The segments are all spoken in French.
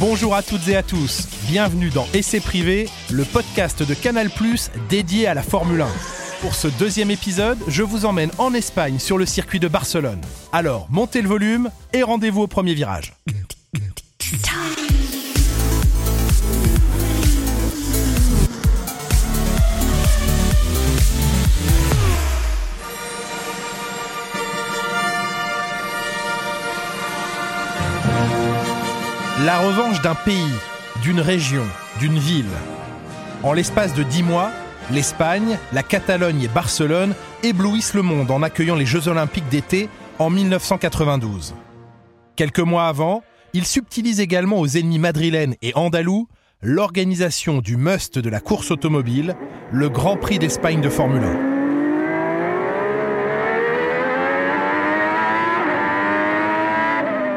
Bonjour à toutes et à tous, bienvenue dans Essai privé, le podcast de Canal dédié à la Formule 1. Pour ce deuxième épisode, je vous emmène en Espagne sur le circuit de Barcelone. Alors, montez le volume et rendez-vous au premier virage. La revanche d'un pays, d'une région, d'une ville. En l'espace de dix mois, l'Espagne, la Catalogne et Barcelone éblouissent le monde en accueillant les Jeux olympiques d'été en 1992. Quelques mois avant, ils subtilisent également aux ennemis madrilènes et andalous l'organisation du must de la course automobile, le Grand Prix d'Espagne de Formule 1.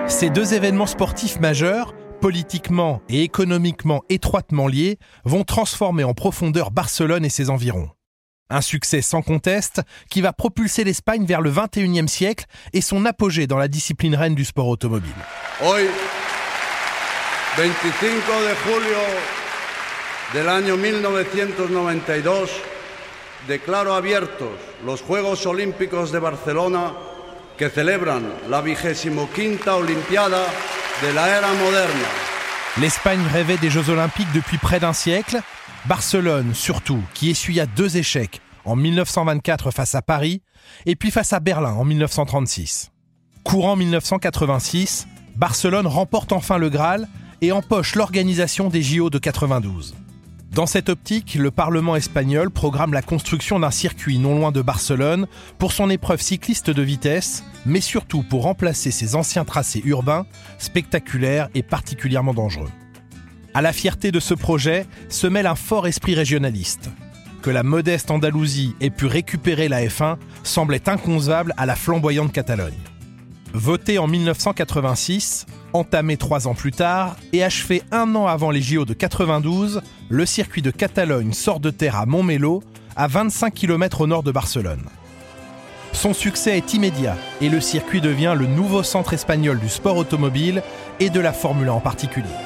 Ces deux événements sportifs majeurs politiquement et économiquement étroitement liés, vont transformer en profondeur Barcelone et ses environs. Un succès sans conteste qui va propulser l'Espagne vers le 21e siècle et son apogée dans la discipline reine du sport automobile. Hoy, 25 de julio del año 1992, declaro abiertos los Juegos Olímpicos de Barcelona que celebran la vigésimo quinta Olimpiada de. L'Espagne rêvait des Jeux Olympiques depuis près d'un siècle. Barcelone, surtout, qui essuya deux échecs en 1924 face à Paris et puis face à Berlin en 1936. Courant 1986, Barcelone remporte enfin le Graal et empoche l'organisation des JO de 92. Dans cette optique, le Parlement espagnol programme la construction d'un circuit non loin de Barcelone pour son épreuve cycliste de vitesse, mais surtout pour remplacer ses anciens tracés urbains, spectaculaires et particulièrement dangereux. À la fierté de ce projet se mêle un fort esprit régionaliste. Que la modeste Andalousie ait pu récupérer la F1 semblait inconcevable à la flamboyante Catalogne. Voté en 1986, entamé trois ans plus tard et achevé un an avant les JO de 92, le circuit de Catalogne sort de terre à Montmelo, à 25 km au nord de Barcelone. Son succès est immédiat et le circuit devient le nouveau centre espagnol du sport automobile et de la Formule 1 en particulier.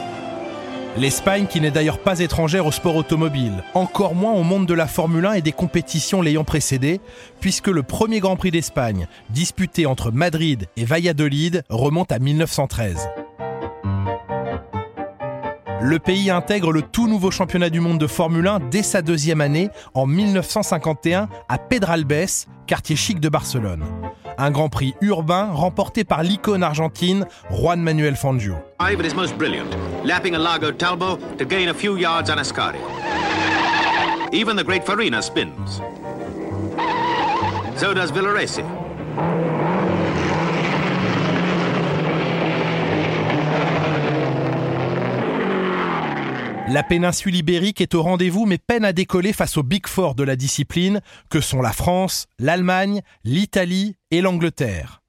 L'Espagne, qui n'est d'ailleurs pas étrangère au sport automobile, encore moins au monde de la Formule 1 et des compétitions l'ayant précédé, puisque le premier Grand Prix d'Espagne, disputé entre Madrid et Valladolid, remonte à 1913. Le pays intègre le tout nouveau championnat du monde de Formule 1 dès sa deuxième année, en 1951, à Pedralbes, quartier chic de Barcelone un Grand Prix urbain remporté par l'icône argentine Juan Manuel Fangio. Even the great Farina spins. So does. La péninsule ibérique est au rendez-vous mais peine à décoller face aux Big Four de la discipline que sont la France, l'Allemagne, l'Italie et l'Angleterre.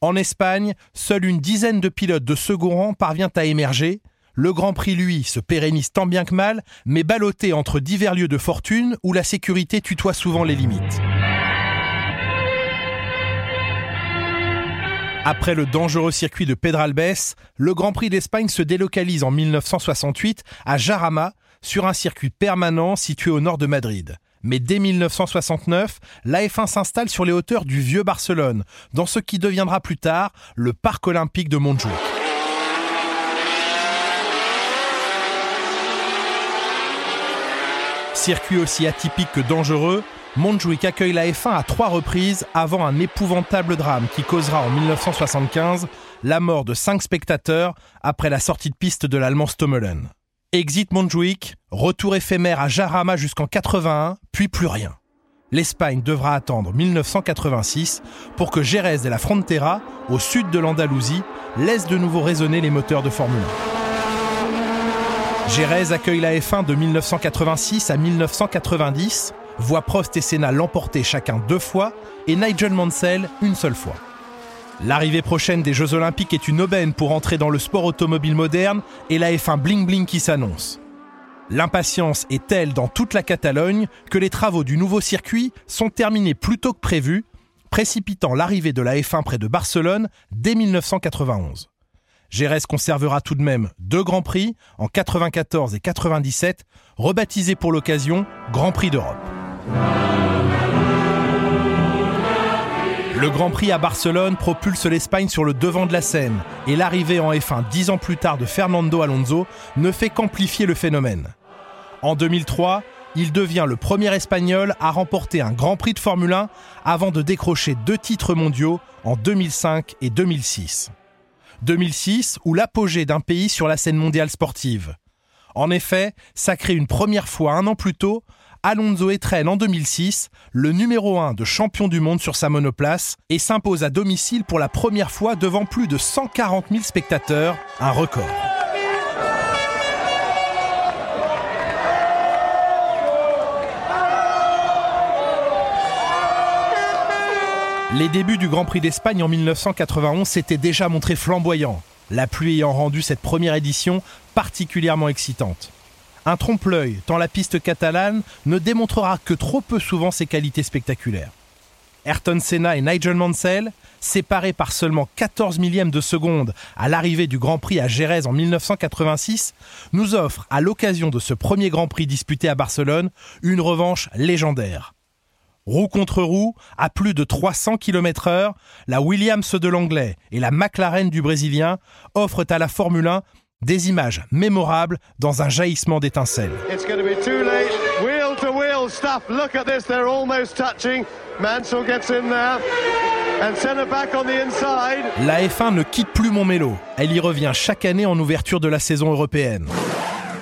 En Espagne, seule une dizaine de pilotes de second rang parvient à émerger. Le Grand Prix, lui, se pérennise tant bien que mal, mais ballotté entre divers lieux de fortune où la sécurité tutoie souvent les limites. Après le dangereux circuit de Pedralbes, le Grand Prix d'Espagne se délocalise en 1968 à Jarama, sur un circuit permanent situé au nord de Madrid. Mais dès 1969, la F1 s'installe sur les hauteurs du vieux Barcelone, dans ce qui deviendra plus tard le Parc olympique de Montjuic. Circuit aussi atypique que dangereux, Montjuic accueille la F1 à trois reprises avant un épouvantable drame qui causera en 1975 la mort de cinq spectateurs après la sortie de piste de l'allemand Stommelen. Exit Montjuic, retour éphémère à Jarama jusqu'en 81, puis plus rien. L'Espagne devra attendre 1986 pour que Jerez et la Frontera, au sud de l'Andalousie, laissent de nouveau résonner les moteurs de Formule 1. Jerez accueille la F1 de 1986 à 1990 voit Prost et Senna l'emporter chacun deux fois et Nigel Mansell une seule fois. L'arrivée prochaine des Jeux Olympiques est une aubaine pour entrer dans le sport automobile moderne et la F1 bling bling qui s'annonce. L'impatience est telle dans toute la Catalogne que les travaux du nouveau circuit sont terminés plus tôt que prévu, précipitant l'arrivée de la F1 près de Barcelone dès 1991. Gérès conservera tout de même deux Grands Prix en 94 et 97, rebaptisés pour l'occasion Grand Prix d'Europe. Le Grand Prix à Barcelone propulse l'Espagne sur le devant de la scène et l'arrivée en F1 dix ans plus tard de Fernando Alonso ne fait qu'amplifier le phénomène. En 2003, il devient le premier Espagnol à remporter un Grand Prix de Formule 1 avant de décrocher deux titres mondiaux en 2005 et 2006. 2006 ou l'apogée d'un pays sur la scène mondiale sportive. En effet, ça crée une première fois un an plus tôt Alonso étraîne en 2006 le numéro 1 de champion du monde sur sa monoplace et s'impose à domicile pour la première fois devant plus de 140 000 spectateurs, un record. Les débuts du Grand Prix d'Espagne en 1991 s'étaient déjà montrés flamboyants, la pluie ayant rendu cette première édition particulièrement excitante. Un trompe-l'œil, tant la piste catalane ne démontrera que trop peu souvent ses qualités spectaculaires. Ayrton Senna et Nigel Mansell, séparés par seulement 14 millièmes de seconde à l'arrivée du Grand Prix à Jerez en 1986, nous offrent, à l'occasion de ce premier Grand Prix disputé à Barcelone, une revanche légendaire. Roue contre roue, à plus de 300 km heure, la Williams de l'anglais et la McLaren du brésilien offrent à la Formule 1 des images mémorables dans un jaillissement d'étincelles. La F1 ne quitte plus Montmélo. Elle y revient chaque année en ouverture de la saison européenne.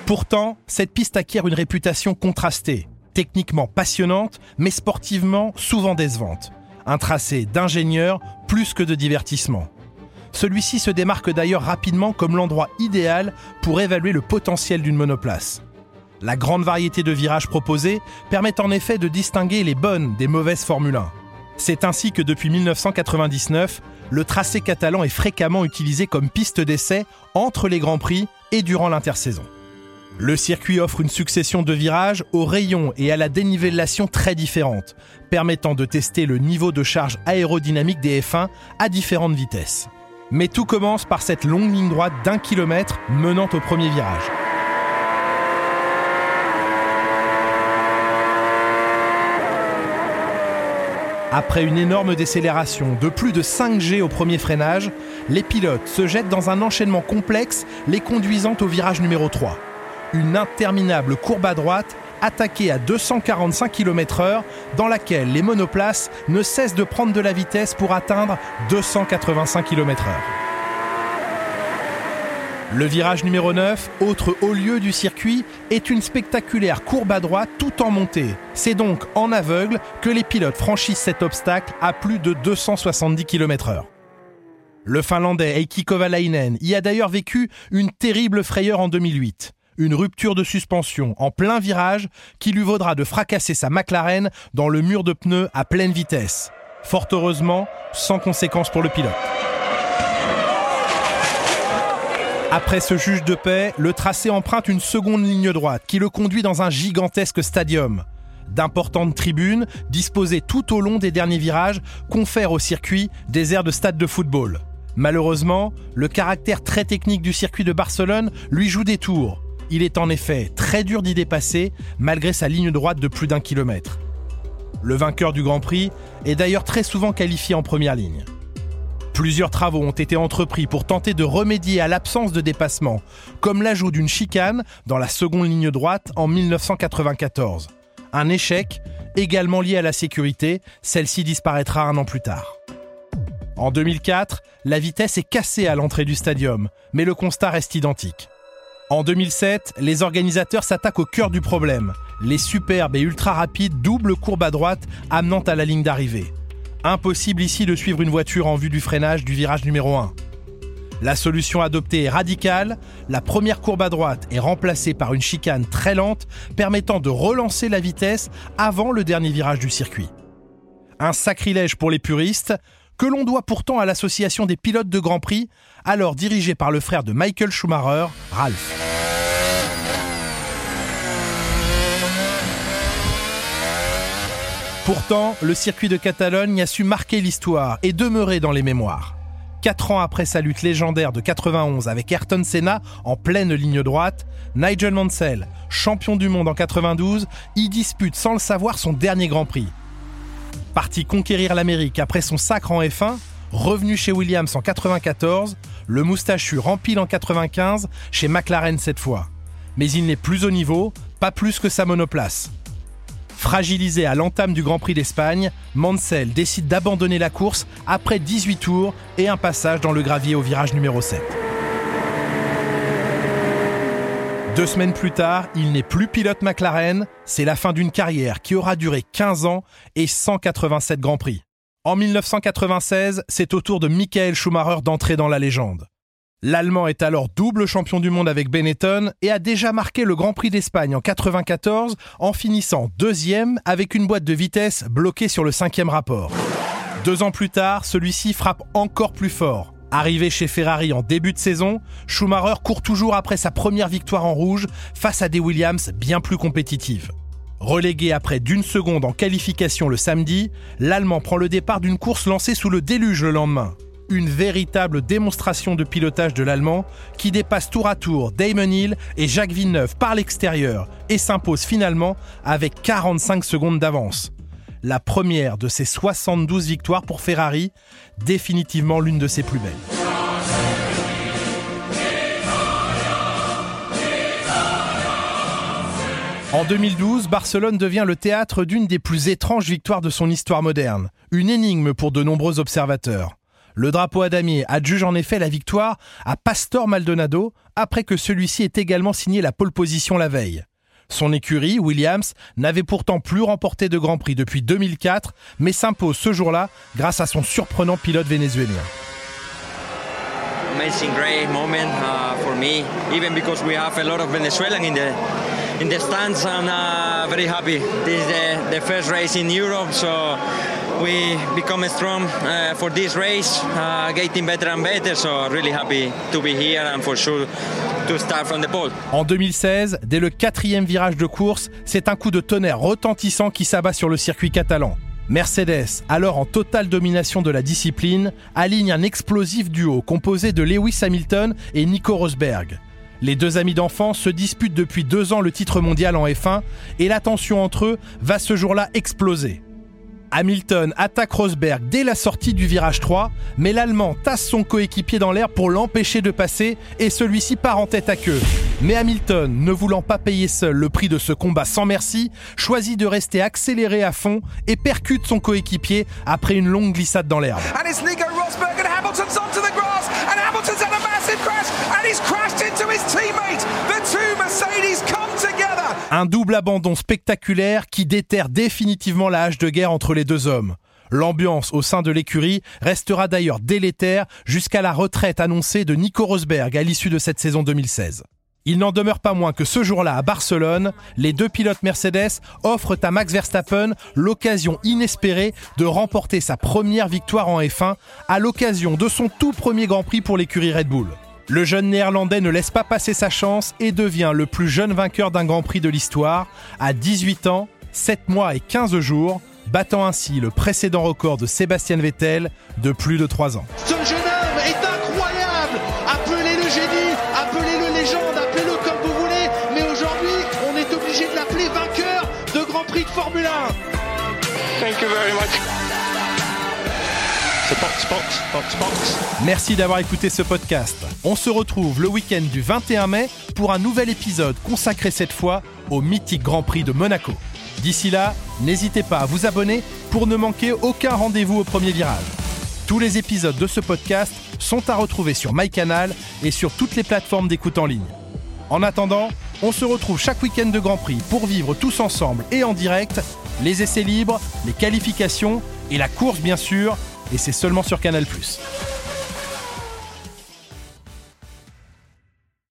Pourtant, cette piste acquiert une réputation contrastée, techniquement passionnante, mais sportivement souvent décevante. Un tracé d'ingénieur plus que de divertissement. Celui-ci se démarque d'ailleurs rapidement comme l'endroit idéal pour évaluer le potentiel d'une monoplace. La grande variété de virages proposés permet en effet de distinguer les bonnes des mauvaises Formule 1. C'est ainsi que depuis 1999, le tracé catalan est fréquemment utilisé comme piste d'essai entre les Grands Prix et durant l'intersaison. Le circuit offre une succession de virages aux rayons et à la dénivellation très différentes, permettant de tester le niveau de charge aérodynamique des F1 à différentes vitesses. Mais tout commence par cette longue ligne droite d'un kilomètre menant au premier virage. Après une énorme décélération de plus de 5 G au premier freinage, les pilotes se jettent dans un enchaînement complexe les conduisant au virage numéro 3. Une interminable courbe à droite attaquée à 245 km/h, dans laquelle les monoplaces ne cessent de prendre de la vitesse pour atteindre 285 km/h. Le virage numéro 9, autre haut lieu du circuit, est une spectaculaire courbe à droite tout en montée. C'est donc en aveugle que les pilotes franchissent cet obstacle à plus de 270 km/h. Le Finlandais Heikki Kovalainen y a d'ailleurs vécu une terrible frayeur en 2008 une rupture de suspension en plein virage qui lui vaudra de fracasser sa McLaren dans le mur de pneus à pleine vitesse. Fort heureusement, sans conséquence pour le pilote. Après ce juge de paix, le tracé emprunte une seconde ligne droite qui le conduit dans un gigantesque stadium. D'importantes tribunes, disposées tout au long des derniers virages, confèrent au circuit des aires de stade de football. Malheureusement, le caractère très technique du circuit de Barcelone lui joue des tours. Il est en effet très dur d'y dépasser malgré sa ligne droite de plus d'un kilomètre. Le vainqueur du Grand Prix est d'ailleurs très souvent qualifié en première ligne. Plusieurs travaux ont été entrepris pour tenter de remédier à l'absence de dépassement, comme l'ajout d'une chicane dans la seconde ligne droite en 1994. Un échec également lié à la sécurité, celle-ci disparaîtra un an plus tard. En 2004, la vitesse est cassée à l'entrée du stadium, mais le constat reste identique. En 2007, les organisateurs s'attaquent au cœur du problème, les superbes et ultra rapides doubles courbes à droite amenant à la ligne d'arrivée. Impossible ici de suivre une voiture en vue du freinage du virage numéro 1. La solution adoptée est radicale, la première courbe à droite est remplacée par une chicane très lente permettant de relancer la vitesse avant le dernier virage du circuit. Un sacrilège pour les puristes, que l'on doit pourtant à l'association des pilotes de Grand Prix, alors dirigée par le frère de Michael Schumacher, Ralph. Pourtant, le circuit de Catalogne a su marquer l'histoire et demeurer dans les mémoires. Quatre ans après sa lutte légendaire de 91 avec Ayrton Senna en pleine ligne droite, Nigel Mansell, champion du monde en 92, y dispute sans le savoir son dernier Grand Prix. Parti conquérir l'Amérique après son sacre en F1, revenu chez Williams en 94, le moustachu rempile en 95 chez McLaren cette fois. Mais il n'est plus au niveau, pas plus que sa monoplace. Fragilisé à l'entame du Grand Prix d'Espagne, Mansell décide d'abandonner la course après 18 tours et un passage dans le gravier au virage numéro 7. Deux semaines plus tard, il n'est plus pilote McLaren, c'est la fin d'une carrière qui aura duré 15 ans et 187 Grands Prix. En 1996, c'est au tour de Michael Schumacher d'entrer dans la légende. L'Allemand est alors double champion du monde avec Benetton et a déjà marqué le Grand Prix d'Espagne en 94 en finissant deuxième avec une boîte de vitesse bloquée sur le cinquième rapport. Deux ans plus tard, celui-ci frappe encore plus fort. Arrivé chez Ferrari en début de saison, Schumacher court toujours après sa première victoire en rouge face à des Williams bien plus compétitives. Relégué après d'une seconde en qualification le samedi, l'Allemand prend le départ d'une course lancée sous le déluge le lendemain. Une véritable démonstration de pilotage de l'Allemand qui dépasse tour à tour Damon Hill et Jacques Villeneuve par l'extérieur et s'impose finalement avec 45 secondes d'avance la première de ses 72 victoires pour Ferrari, définitivement l'une de ses plus belles. En 2012, Barcelone devient le théâtre d'une des plus étranges victoires de son histoire moderne, une énigme pour de nombreux observateurs. Le drapeau à damier adjuge en effet la victoire à Pastor Maldonado après que celui-ci ait également signé la pole position la veille. Son écurie, Williams, n'avait pourtant plus remporté de Grand Prix depuis 2004, mais s'impose ce jour-là grâce à son surprenant pilote vénézuélien. Amazing, great moment uh, for me, even because we have a lot of Venezuelan in the in the stands. I'm uh, very happy. This is the, the first race in Europe, so we become strong uh, for this race, uh, getting better and better. So really happy to be here and for sure en 2016, dès le quatrième virage de course, c'est un coup de tonnerre retentissant qui s'abat sur le circuit catalan. Mercedes, alors en totale domination de la discipline, aligne un explosif duo composé de Lewis Hamilton et Nico Rosberg. Les deux amis d'enfance se disputent depuis deux ans le titre mondial en F1 et la tension entre eux va ce jour-là exploser. Hamilton attaque Rosberg dès la sortie du virage 3, mais l'Allemand tasse son coéquipier dans l'air pour l'empêcher de passer et celui-ci part en tête à queue. Mais Hamilton, ne voulant pas payer seul le prix de ce combat sans merci, choisit de rester accéléré à fond et percute son coéquipier après une longue glissade dans l'herbe. Un double abandon spectaculaire qui déterre définitivement la hache de guerre entre les deux hommes. L'ambiance au sein de l'écurie restera d'ailleurs délétère jusqu'à la retraite annoncée de Nico Rosberg à l'issue de cette saison 2016. Il n'en demeure pas moins que ce jour-là à Barcelone, les deux pilotes Mercedes offrent à Max Verstappen l'occasion inespérée de remporter sa première victoire en F1 à l'occasion de son tout premier Grand Prix pour l'écurie Red Bull. Le jeune néerlandais ne laisse pas passer sa chance et devient le plus jeune vainqueur d'un Grand Prix de l'histoire à 18 ans, 7 mois et 15 jours, battant ainsi le précédent record de Sébastien Vettel de plus de 3 ans. Merci d'avoir écouté ce podcast. On se retrouve le week-end du 21 mai pour un nouvel épisode consacré cette fois au mythique Grand Prix de Monaco. D'ici là, n'hésitez pas à vous abonner pour ne manquer aucun rendez-vous au premier virage. Tous les épisodes de ce podcast sont à retrouver sur MyCanal et sur toutes les plateformes d'écoute en ligne. En attendant, on se retrouve chaque week-end de Grand Prix pour vivre tous ensemble et en direct les essais libres, les qualifications et la course bien sûr et c'est seulement sur Canal+.